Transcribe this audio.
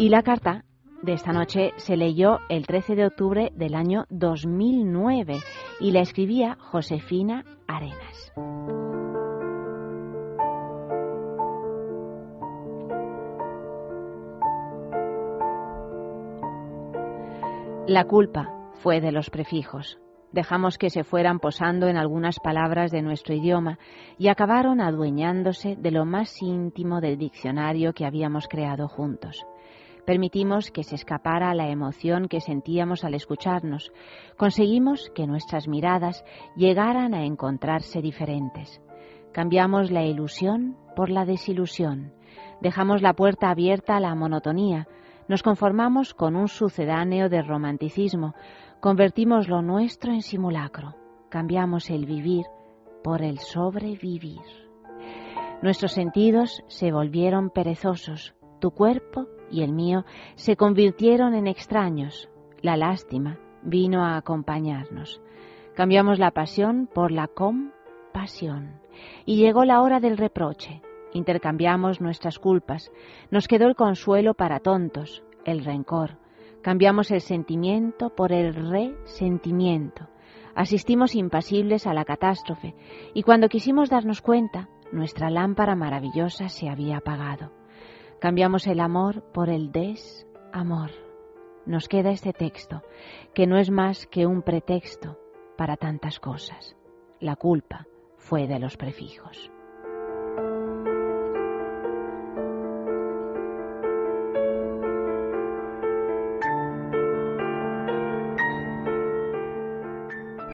Y la carta de esta noche se leyó el 13 de octubre del año 2009 y la escribía Josefina Arenas. La culpa fue de los prefijos. Dejamos que se fueran posando en algunas palabras de nuestro idioma y acabaron adueñándose de lo más íntimo del diccionario que habíamos creado juntos. Permitimos que se escapara la emoción que sentíamos al escucharnos. Conseguimos que nuestras miradas llegaran a encontrarse diferentes. Cambiamos la ilusión por la desilusión. Dejamos la puerta abierta a la monotonía. Nos conformamos con un sucedáneo de romanticismo. Convertimos lo nuestro en simulacro. Cambiamos el vivir por el sobrevivir. Nuestros sentidos se volvieron perezosos. Tu cuerpo y el mío se convirtieron en extraños. La lástima vino a acompañarnos. Cambiamos la pasión por la compasión. Y llegó la hora del reproche. Intercambiamos nuestras culpas. Nos quedó el consuelo para tontos, el rencor. Cambiamos el sentimiento por el resentimiento. Asistimos impasibles a la catástrofe y cuando quisimos darnos cuenta, nuestra lámpara maravillosa se había apagado. Cambiamos el amor por el desamor. Nos queda este texto, que no es más que un pretexto para tantas cosas. La culpa fue de los prefijos.